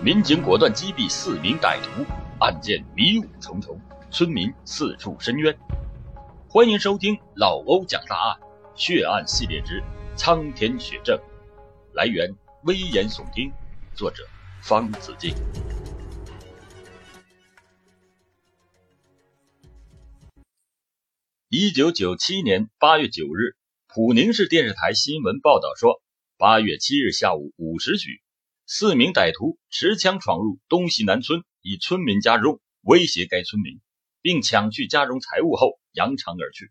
民警果断击毙四名歹徒，案件迷雾重重，村民四处申冤。欢迎收听老欧讲大案血案系列之苍天血证，来源危言耸听，作者方子敬。一九九七年八月九日，普宁市电视台新闻报道说，八月七日下午五时许。四名歹徒持枪闯入东西南村一村民家中，威胁该村民，并抢去家中财物后扬长而去。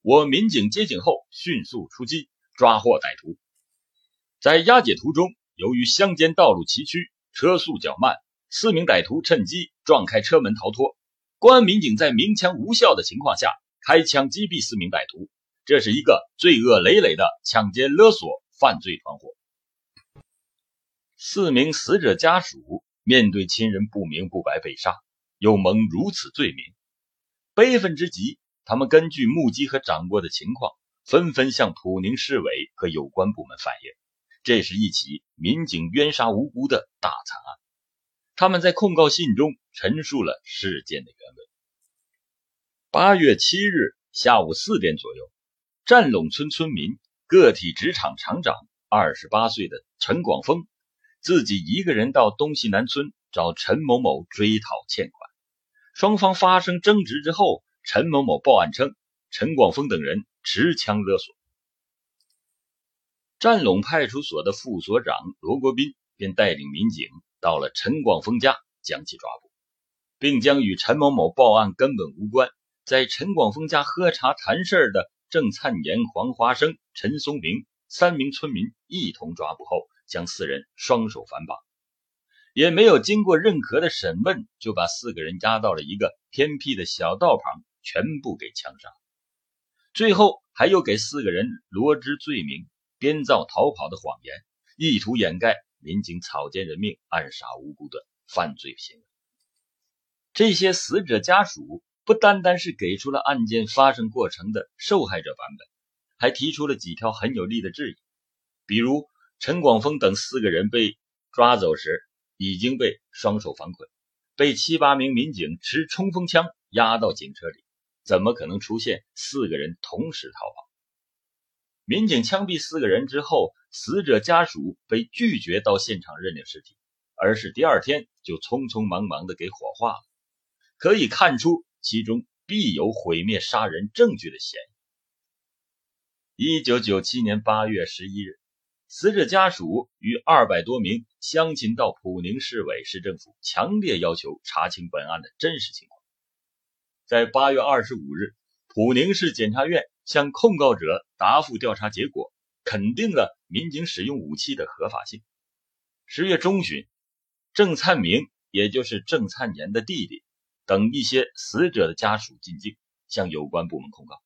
我民警接警后迅速出击，抓获歹徒。在押解途中，由于乡间道路崎岖，车速较慢，四名歹徒趁机撞开车门逃脱。公安民警在鸣枪无效的情况下，开枪击毙四名歹徒。这是一个罪恶累累的抢劫勒索犯罪团伙。四名死者家属面对亲人不明不白被杀，又蒙如此罪名，悲愤之极。他们根据目击和掌握的情况，纷纷向普宁市委和有关部门反映，这是一起民警冤杀无辜的大惨案。他们在控告信中陈述了事件的原委。八月七日下午四点左右，占陇村村民个体纸厂厂长二十八岁的陈广峰。自己一个人到东西南村找陈某某追讨欠款，双方发生争执之后，陈某某报案称陈广峰等人持枪勒索。占陇派出所的副所长罗国斌便带领民警到了陈广峰家，将其抓捕，并将与陈某某报案根本无关，在陈广峰家喝茶谈事的郑灿炎、黄华生、陈松明三名村民一同抓捕后。将四人双手反绑，也没有经过任何的审问，就把四个人押到了一个偏僻的小道旁，全部给枪杀。最后还又给四个人罗织罪名，编造逃跑的谎言，意图掩盖民警草菅人命、暗杀无辜的犯罪行为。这些死者家属不单单是给出了案件发生过程的受害者版本，还提出了几条很有力的质疑，比如。陈广峰等四个人被抓走时，已经被双手反捆，被七八名民警持冲锋枪押到警车里，怎么可能出现四个人同时逃跑？民警枪毙四个人之后，死者家属被拒绝到现场认领尸体，而是第二天就匆匆忙忙的给火化了，可以看出其中必有毁灭杀人证据的嫌疑。一九九七年八月十一日。死者家属与二百多名乡亲到普宁市委市政府，强烈要求查清本案的真实情况。在八月二十五日，普宁市检察院向控告者答复调查结果，肯定了民警使用武器的合法性。十月中旬，郑灿明，也就是郑灿年的弟弟，等一些死者的家属进京，向有关部门控告。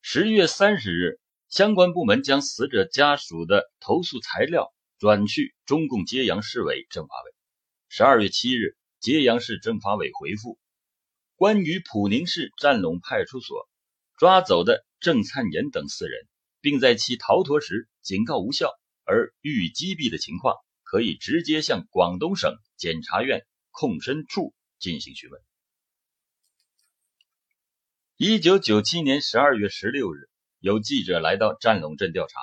十月三十日。相关部门将死者家属的投诉材料转去中共揭阳市委政法委。十二月七日，揭阳市政法委回复：关于普宁市占陇派出所抓走的郑灿炎等四人，并在其逃脱时警告无效而予以击毙的情况，可以直接向广东省检察院控申处进行询问。一九九七年十二月十六日。有记者来到占陇镇调查，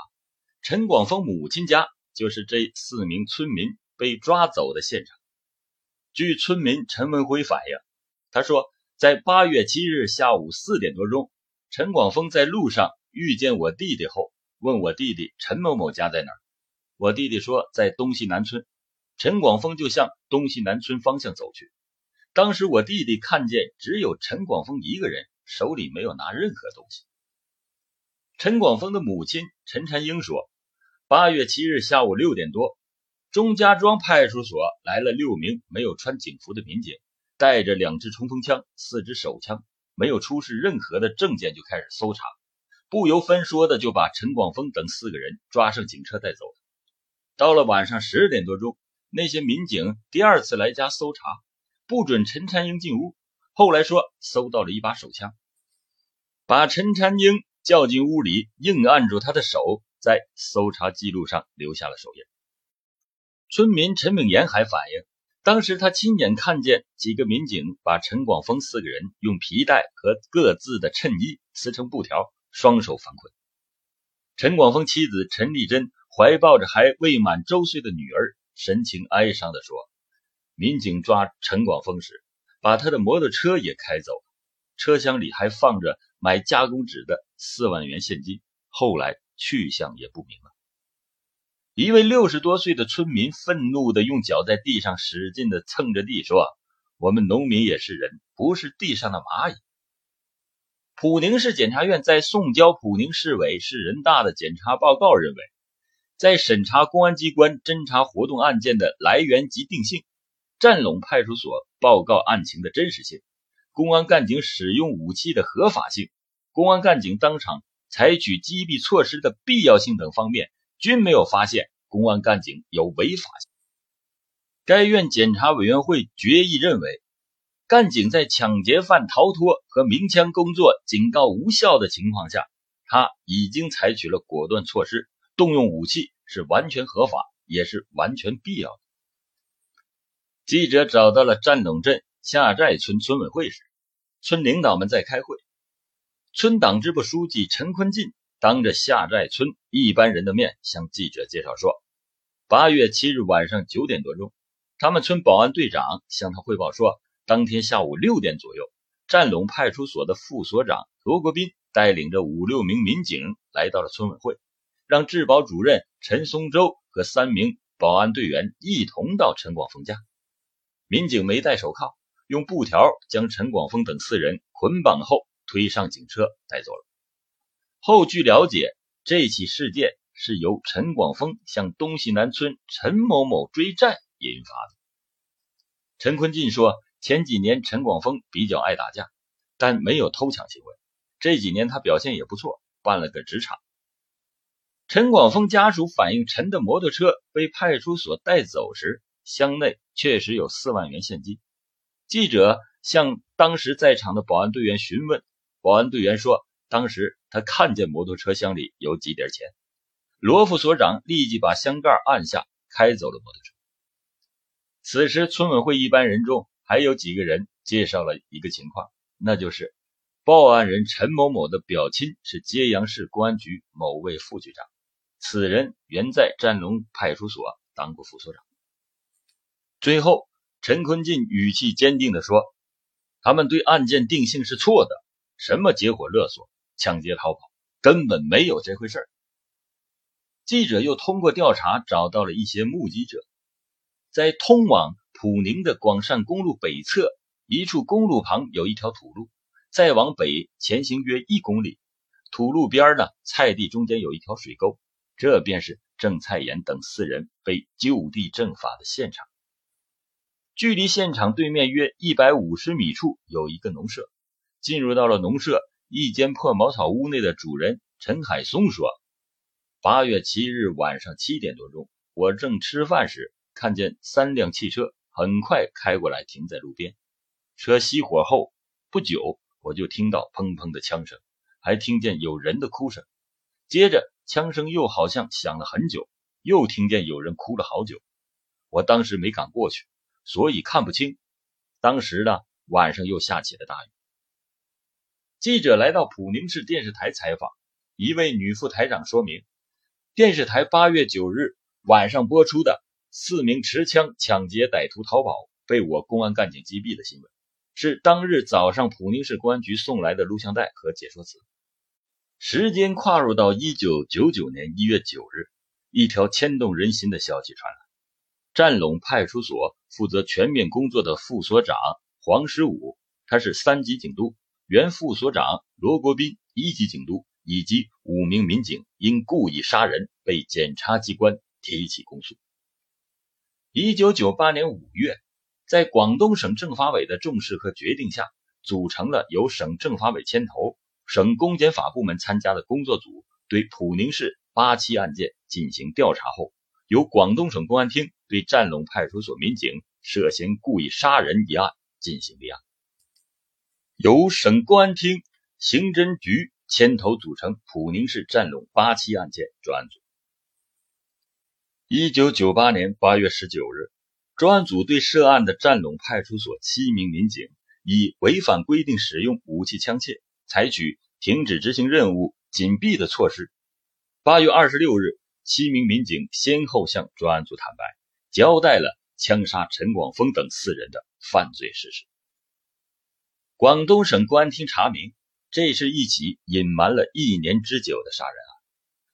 陈广峰母亲家就是这四名村民被抓走的现场。据村民陈文辉反映，他说，在八月七日下午四点多钟，陈广峰在路上遇见我弟弟后，问我弟弟陈某某家在哪儿。我弟弟说在东西南村，陈广峰就向东西南村方向走去。当时我弟弟看见只有陈广峰一个人，手里没有拿任何东西。陈广峰的母亲陈婵英说：“八月七日下午六点多，钟家庄派出所来了六名没有穿警服的民警，带着两支冲锋枪、四支手枪，没有出示任何的证件就开始搜查，不由分说的就把陈广峰等四个人抓上警车带走了。到了晚上十点多钟，那些民警第二次来家搜查，不准陈婵英进屋。后来说搜到了一把手枪，把陈婵英。”叫进屋里，硬按住他的手，在搜查记录上留下了手印。村民陈炳炎还反映，当时他亲眼看见几个民警把陈广峰四个人用皮带和各自的衬衣撕成布条，双手反捆。陈广峰妻子陈丽珍怀抱着还未满周岁的女儿，神情哀伤地说：“民警抓陈广峰时，把他的摩托车也开走了，车厢里还放着买加工纸的四万元现金，后来去向也不明了。”一位六十多岁的村民愤怒地用脚在地上使劲地蹭着地，说：“我们农民也是人，不是地上的蚂蚁。”普宁市检察院在送交普宁市委市人大的检察报告认为，在审查公安机关侦查活动案件的来源及定性、占陇派出所报告案情的真实性、公安干警使用武器的合法性、公安干警当场采取击毙措施的必要性等方面。均没有发现公安干警有违法性。该院检察委员会决议认为，干警在抢劫犯逃脱和鸣枪工作警告无效的情况下，他已经采取了果断措施，动用武器是完全合法，也是完全必要的。记者找到了战垄镇下寨村村委会时，村领导们在开会，村党支部书记陈坤进。当着下寨村一般人的面向记者介绍说，八月七日晚上九点多钟，他们村保安队长向他汇报说，当天下午六点左右，占陇派出所的副所长罗国斌带领着五六名民警来到了村委会，让治保主任陈松洲和三名保安队员一同到陈广峰家。民警没戴手铐，用布条将陈广峰等四人捆绑后推上警车带走了。后据了解，这起事件是由陈广峰向东西南村陈某某追债引发的。陈坤进说，前几年陈广峰比较爱打架，但没有偷抢行为。这几年他表现也不错，办了个职场。陈广峰家属反映，陈的摩托车被派出所带走时，箱内确实有四万元现金。记者向当时在场的保安队员询问，保安队员说。当时他看见摩托车厢里有几叠钱，罗副所长立即把箱盖按下，开走了摩托车。此时，村委会一般人中还有几个人介绍了一个情况，那就是报案人陈某某的表亲是揭阳市公安局某位副局长，此人原在占龙派出所当过副所长。最后，陈坤进语气坚定地说：“他们对案件定性是错的，什么结伙勒索。”抢劫逃跑根本没有这回事记者又通过调查找到了一些目击者，在通往普宁的广善公路北侧一处公路旁有一条土路，再往北前行约一公里，土路边呢菜地中间有一条水沟，这便是郑菜岩等四人被就地正法的现场。距离现场对面约一百五十米处有一个农舍，进入到了农舍。一间破茅草屋内的主人陈海松说：“八月七日晚上七点多钟，我正吃饭时，看见三辆汽车很快开过来，停在路边。车熄火后不久，我就听到砰砰的枪声，还听见有人的哭声。接着，枪声又好像响了很久，又听见有人哭了好久。我当时没敢过去，所以看不清。当时呢，晚上又下起了大雨。”记者来到普宁市电视台采访，一位女副台长说明，电视台八月九日晚上播出的四名持枪抢劫歹徒逃跑被我公安干警击毙的新闻，是当日早上普宁市公安局送来的录像带和解说词。时间跨入到一九九九年一月九日，一条牵动人心的消息传来：战陇派出所负责全面工作的副所长黄十五，他是三级警督。原副所长罗国斌一级警督以及五名民警因故意杀人被检察机关提起公诉。一九九八年五月，在广东省政法委的重视和决定下，组成了由省政法委牵头、省公检法部门参加的工作组，对普宁市八起案件进行调查后，由广东省公安厅对占陇派出所民警涉嫌故意杀人一案进行立案。由省公安厅刑侦局牵头组成普宁市占陇八七案件专案组。一九九八年八月十九日，专案组对涉案的占陇派出所七名民警以违反规定使用武器枪械，采取停止执行任务、紧闭的措施。八月二十六日，七名民警先后向专案组坦白，交代了枪杀陈广峰等四人的犯罪事实。广东省公安厅查明，这是一起隐瞒了一年之久的杀人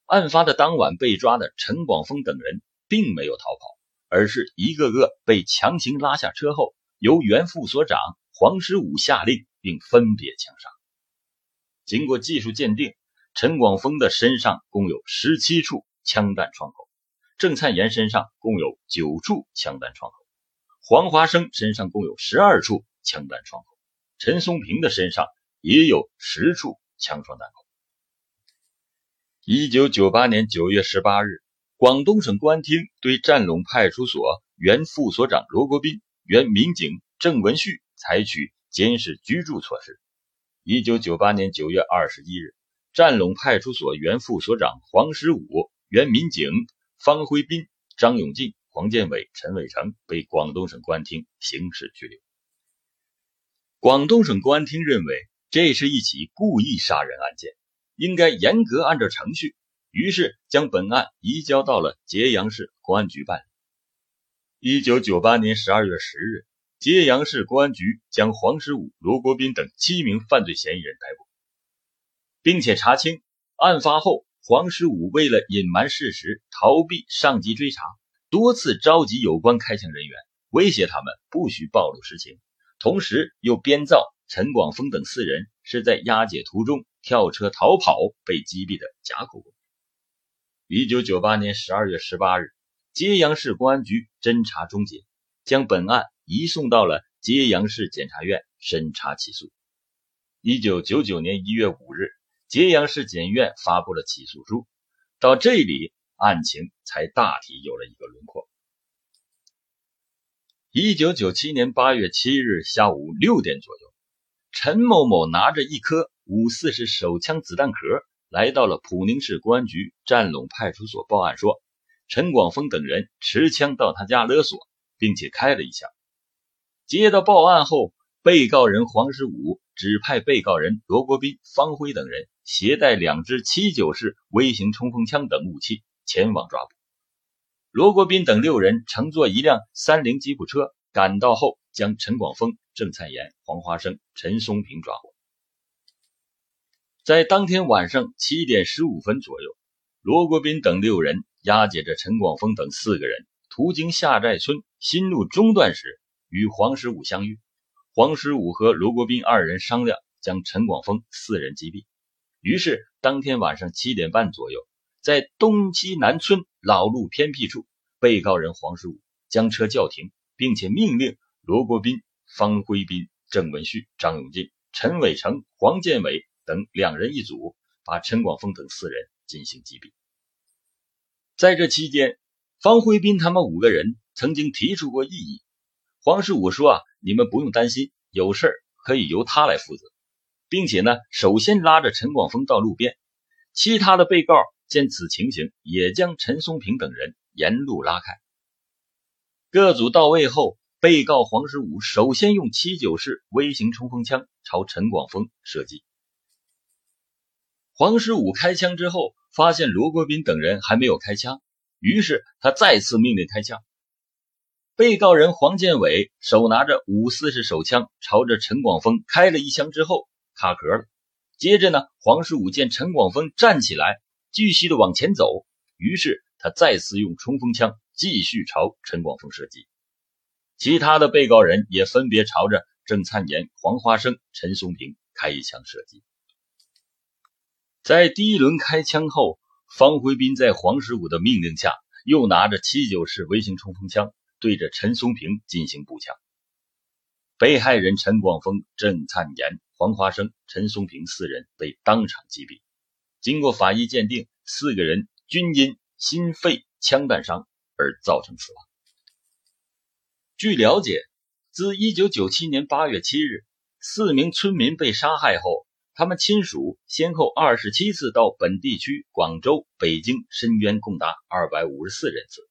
案。案发的当晚被抓的陈广峰等人并没有逃跑，而是一个个被强行拉下车后，由原副所长黄十五下令，并分别枪杀。经过技术鉴定，陈广峰的身上共有十七处枪弹创口，郑灿岩身上共有九处枪弹创口，黄华生身上共有十二处枪弹创口，陈松平的身上也有十处枪创弹口。一九九八年九月十八日，广东省公安厅对占陇派出所原副所长罗国斌、原民警郑文旭采取监视居住措施。一九九八年九月二十一日，占陇派出所原副所长黄十五、原民警方辉斌、张永进、黄建伟、陈伟成被广东省公安厅刑事拘留。广东省公安厅认为，这是一起故意杀人案件。应该严格按照程序，于是将本案移交到了揭阳市公安局办理。一九九八年十二月十日，揭阳市公安局将黄十五、罗国斌等七名犯罪嫌疑人逮捕，并且查清案发后，黄十五为了隐瞒事实、逃避上级追查，多次召集有关开枪人员，威胁他们不许暴露实情，同时又编造陈广峰等四人是在押解途中。跳车逃跑被击毙的假口供。一九九八年十二月十八日，揭阳市公安局侦查终结，将本案移送到了揭阳市检察院审查起诉。一九九九年一月五日，揭阳市检院发布了起诉书。到这里，案情才大体有了一个轮廓。一九九七年八月七日下午六点左右，陈某某拿着一颗。五四式手枪子弹壳来到了普宁市公安局占陇派出所报案，说陈广峰等人持枪到他家勒索，并且开了一枪。接到报案后，被告人黄十五指派被告人罗国斌、方辉等人携带两支七九式微型冲锋枪等武器前往抓捕。罗国斌等六人乘坐一辆三菱吉普车赶到后，将陈广峰、郑灿岩、黄华生、陈松平抓获。在当天晚上七点十五分左右，罗国斌等六人押解着陈广峰等四个人，途经下寨村新路中段时，与黄十五相遇。黄十五和罗国斌二人商量将陈广峰四人击毙。于是，当天晚上七点半左右，在东西南村老路偏僻处，被告人黄十五将车叫停，并且命令罗国斌、方辉斌、郑文旭、张永进、陈伟成、黄建伟。等两人一组，把陈广峰等四人进行击毙。在这期间，方辉斌他们五个人曾经提出过异议。黄十五说：“啊，你们不用担心，有事可以由他来负责，并且呢，首先拉着陈广峰到路边。其他的被告见此情形，也将陈松平等人沿路拉开。各组到位后，被告黄十五首先用七九式微型冲锋枪朝陈广峰射击。黄十五开枪之后，发现罗国斌等人还没有开枪，于是他再次命令开枪。被告人黄建伟手拿着五四式手枪，朝着陈广峰开了一枪之后卡壳了。接着呢，黄十五见陈广峰站起来，继续的往前走，于是他再次用冲锋枪继续朝陈广峰射击。其他的被告人也分别朝着郑灿岩、黄花生、陈松平开一枪射击。在第一轮开枪后，方辉斌在黄十五的命令下，又拿着七九式微型冲锋枪对着陈松平进行步枪。被害人陈广峰、郑灿岩、黄华生、陈松平四人被当场击毙。经过法医鉴定，四个人均因心肺枪弹伤而造成死亡。据了解，自1997年8月7日，四名村民被杀害后。他们亲属先后二十七次到本地区广州、北京申冤，共达二百五十四人次。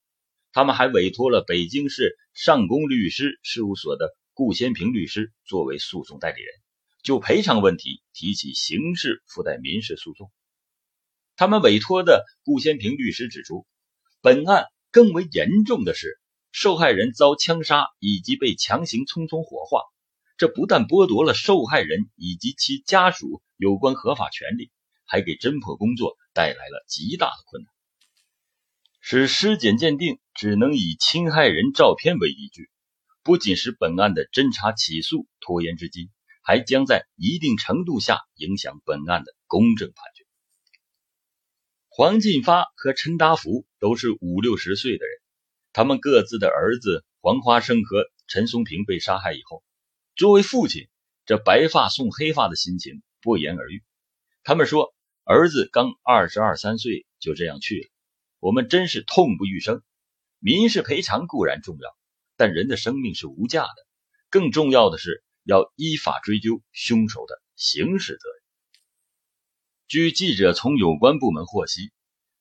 他们还委托了北京市上宫律师事务所的顾先平律师作为诉讼代理人，就赔偿问题提起刑事附带民事诉讼。他们委托的顾先平律师指出，本案更为严重的是，受害人遭枪杀以及被强行匆匆火化，这不但剥夺了受害人以及其家属有关合法权利，还给侦破工作带来了极大的困难，使尸检鉴定只能以侵害人照片为依据，不仅使本案的侦查起诉拖延至今，还将在一定程度下影响本案的公正判决。黄进发和陈达福都是五六十岁的人，他们各自的儿子黄花生和陈松平被杀害以后，作为父亲，这白发送黑发的心情不言而喻。他们说，儿子刚二十二三岁就这样去了，我们真是痛不欲生。民事赔偿固然重要，但人的生命是无价的，更重要的是要依法追究凶手的刑事责任。据记者从有关部门获悉，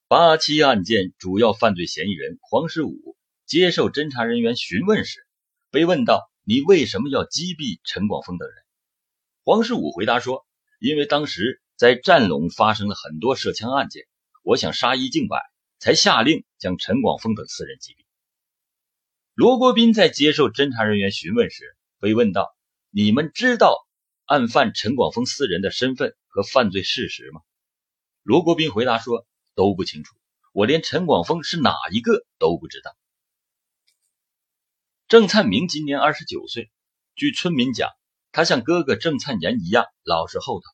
八七案件主要犯罪嫌疑人黄十五接受侦查人员询问时，被问到：“你为什么要击毙陈广峰等人？”黄十五回答说：“因为当时在战龙发生了很多涉枪案件，我想杀一儆百，才下令将陈广峰等四人击毙。”罗国斌在接受侦查人员询问时，被问到：“你们知道案犯陈广峰四人的身份？”和犯罪事实吗？罗国斌回答说：“都不清楚，我连陈广峰是哪一个都不知道。”郑灿明今年二十九岁，据村民讲，他像哥哥郑灿岩一样老实厚道。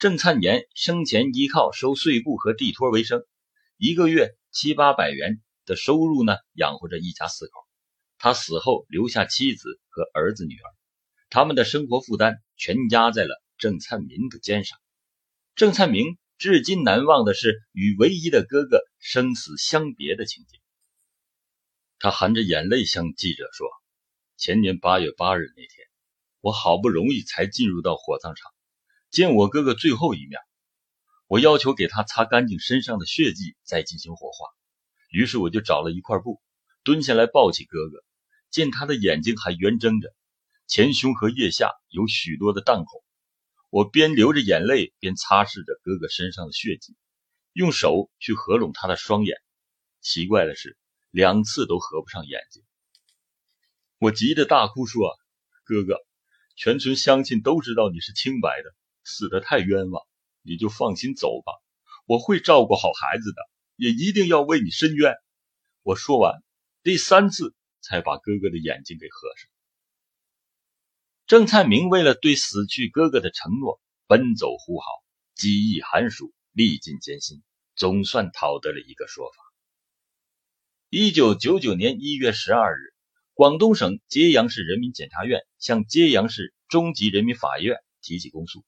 郑灿岩生前依靠收碎布和地托为生，一个月七八百元的收入呢，养活着一家四口。他死后留下妻子和儿子女儿，他们的生活负担全压在了郑灿民的肩上。郑灿明至今难忘的是与唯一的哥哥生死相别的情景。他含着眼泪向记者说：“前年八月八日那天，我好不容易才进入到火葬场，见我哥哥最后一面。我要求给他擦干净身上的血迹，再进行火化。于是我就找了一块布，蹲下来抱起哥哥，见他的眼睛还圆睁着，前胸和腋下有许多的弹孔。”我边流着眼泪，边擦拭着哥哥身上的血迹，用手去合拢他的双眼。奇怪的是，两次都合不上眼睛。我急得大哭说：“哥哥，全村乡亲都知道你是清白的，死得太冤枉，你就放心走吧。我会照顾好孩子的，也一定要为你伸冤。”我说完，第三次才把哥哥的眼睛给合上。郑灿明为了对死去哥哥的承诺，奔走呼号，几亿寒暑，历尽艰辛，总算讨得了一个说法。一九九九年一月十二日，广东省揭阳市人民检察院向揭阳市中级人民法院提起公诉，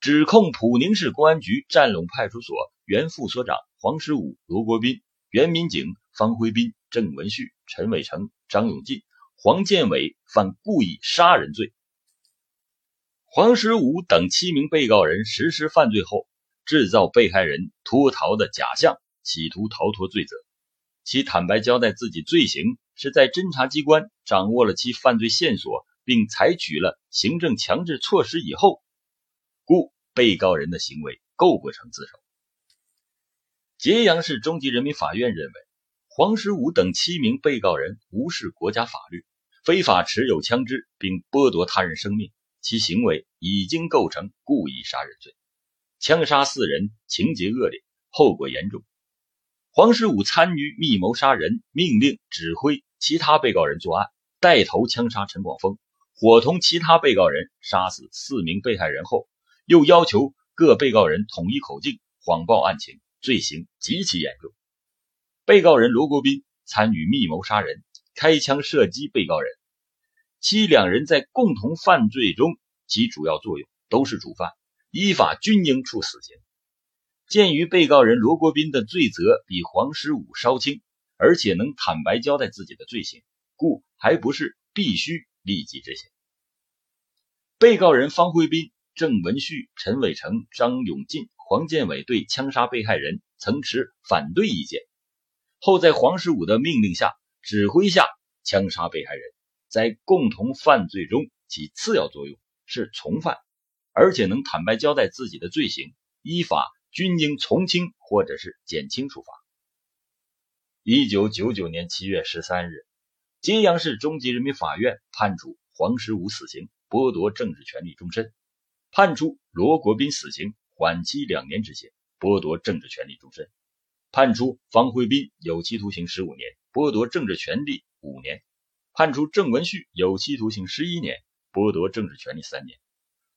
指控普宁市公安局占陇派出所原副所长黄十五、罗国斌、原民警方辉斌、郑文旭、陈伟成、张永进、黄建伟犯故意杀人罪。黄十五等七名被告人实施犯罪后，制造被害人脱逃的假象，企图逃脱罪责。其坦白交代自己罪行，是在侦查机关掌握了其犯罪线索，并采取了行政强制措施以后，故被告人的行为构不成自首。揭阳市中级人民法院认为，黄十五等七名被告人无视国家法律，非法持有枪支，并剥夺他人生命。其行为已经构成故意杀人罪，枪杀四人，情节恶劣，后果严重。黄十五参与密谋杀人，命令指挥其他被告人作案，带头枪杀陈广峰，伙同其他被告人杀死四名被害人后，又要求各被告人统一口径，谎报案情，罪行极其严重。被告人罗国斌参与密谋杀人，开枪射击被告人。其两人在共同犯罪中起主要作用，都是主犯，依法均应处死刑。鉴于被告人罗国斌的罪责比黄十五稍轻，而且能坦白交代自己的罪行，故还不是必须立即执行。被告人方辉斌、郑文旭、陈伟成、张永进、黄建伟对枪杀被害人曾持反对意见，后在黄十五的命令下指挥下枪杀被害人，在共同犯罪中起次要作用，是从犯，而且能坦白交代自己的罪行，依法均应从轻或者是减轻处罚。一九九九年七月十三日，揭阳市中级人民法院判处黄十五死刑，剥夺政治权利终身；判处罗国斌死刑，缓期两年执行，剥夺政治权利终身；判处方辉斌有期徒刑十五年，剥夺政治权利五年；判处郑文旭有期徒刑十一年，剥夺政治权利三年；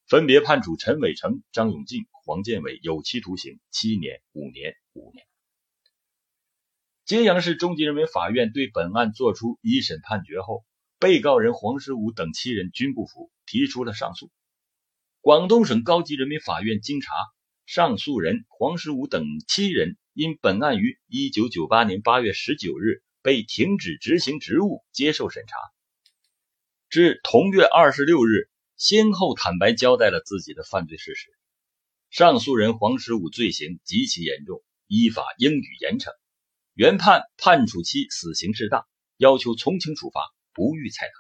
分别判处陈伟成、张永进、黄建伟有期徒刑七年、五年、五年。揭阳市中级人民法院对本案作出一审判决后，被告人黄十五等七人均不服，提出了上诉。广东省高级人民法院经查，上诉人黄十五等七人因本案于一九九八年八月十九日被停止执行职务接受审查，至同月二十六日先后坦白交代了自己的犯罪事实。上诉人黄十五罪行极其严重，依法应予严惩。原判判处其死刑适当，要求从轻处罚，不予采纳。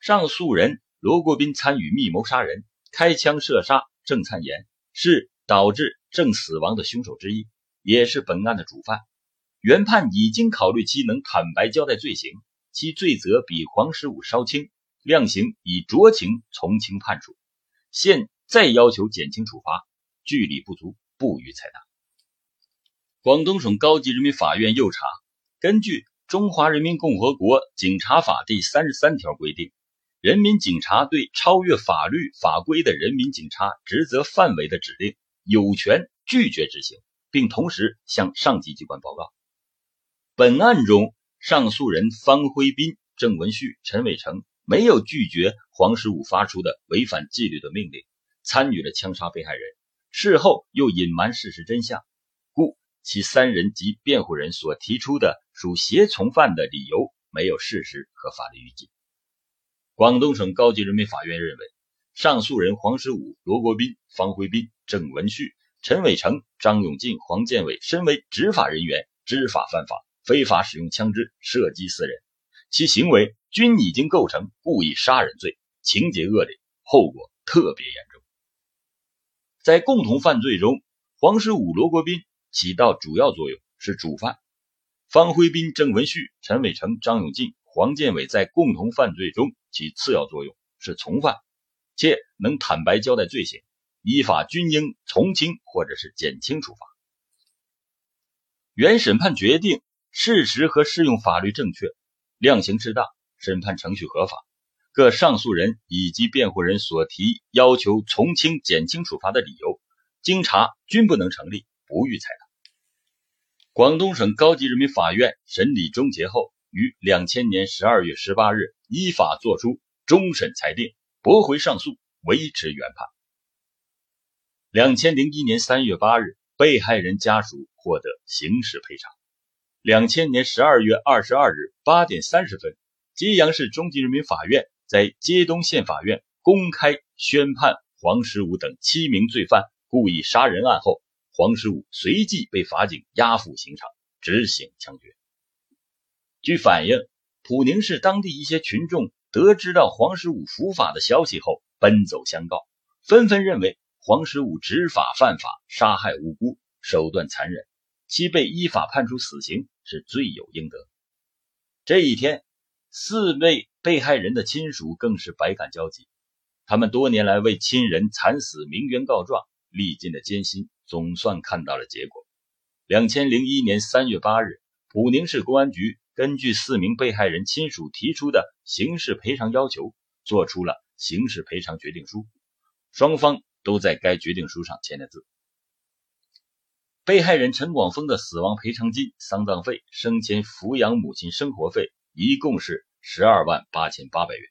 上诉人罗国斌参与密谋杀人、开枪射杀郑灿炎，是导致郑死亡的凶手之一，也是本案的主犯。原判已经考虑其能坦白交代罪行，其罪责比黄十五稍轻，量刑以酌情从轻判处。现再要求减轻处罚，据理不足，不予采纳。广东省高级人民法院又查，根据《中华人民共和国警察法》第三十三条规定，人民警察对超越法律法规的人民警察职责范围的指令，有权拒绝执行，并同时向上级机关报告。本案中，上诉人方辉斌、郑文旭、陈伟成没有拒绝黄十五发出的违反纪律的命令，参与了枪杀被害人，事后又隐瞒事实真相。故其三人及辩护人所提出的属胁从犯的理由没有事实和法律依据。广东省高级人民法院认为，上诉人黄十五、罗国斌、方辉斌、郑文旭、陈伟成、张永进、黄建伟身为执法人员，知法犯法，非法使用枪支射击四人，其行为均已经构成故意杀人罪，情节恶劣，后果特别严重。在共同犯罪中，黄十五、罗国斌。起到主要作用是主犯，方辉斌、郑文旭、陈伟成、张永进、黄建伟在共同犯罪中起次要作用是从犯，且能坦白交代罪行，依法均应从轻或者是减轻处罚。原审判决定事实和适用法律正确，量刑适当，审判程序合法，各上诉人以及辩护人所提要求从轻、减轻处罚的理由，经查均不能成立。不予采纳。广东省高级人民法院审理终结后，于两千年十二月十八日依法作出终审裁定，驳回上诉，维持原判。两千零一年三月八日，被害人家属获得刑事赔偿。两千年十二月二十二日八点三十分，揭阳市中级人民法院在揭东县法院公开宣判黄十五等七名罪犯故意杀人案后。黄十五随即被法警押赴刑场执行枪决。据反映，普宁市当地一些群众得知到黄十五伏法的消息后，奔走相告，纷纷认为黄十五执法犯法，杀害无辜，手段残忍，其被依法判处死刑是罪有应得。这一天，四位被害人的亲属更是百感交集，他们多年来为亲人惨死鸣冤告状，历尽了艰辛。总算看到了结果。两千零一年三月八日，普宁市公安局根据四名被害人亲属提出的刑事赔偿要求，作出了刑事赔偿决定书，双方都在该决定书上签了字。被害人陈广峰的死亡赔偿金、丧葬费、生前抚养母亲生活费一共是十二万八千八百元；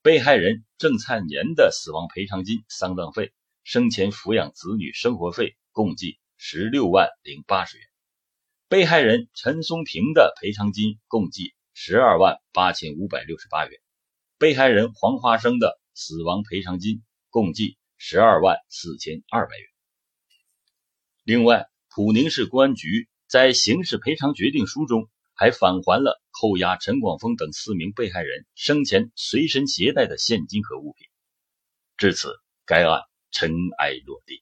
被害人郑灿年的死亡赔偿金、丧葬费、生前抚养子女生活费。共计十六万零八十元，被害人陈松平的赔偿金共计十二万八千五百六十八元，被害人黄花生的死亡赔偿金共计十二万四千二百元。另外，普宁市公安局在刑事赔偿决定书中还返还了扣押陈广峰等四名被害人生前随身携带的现金和物品。至此，该案尘埃落定。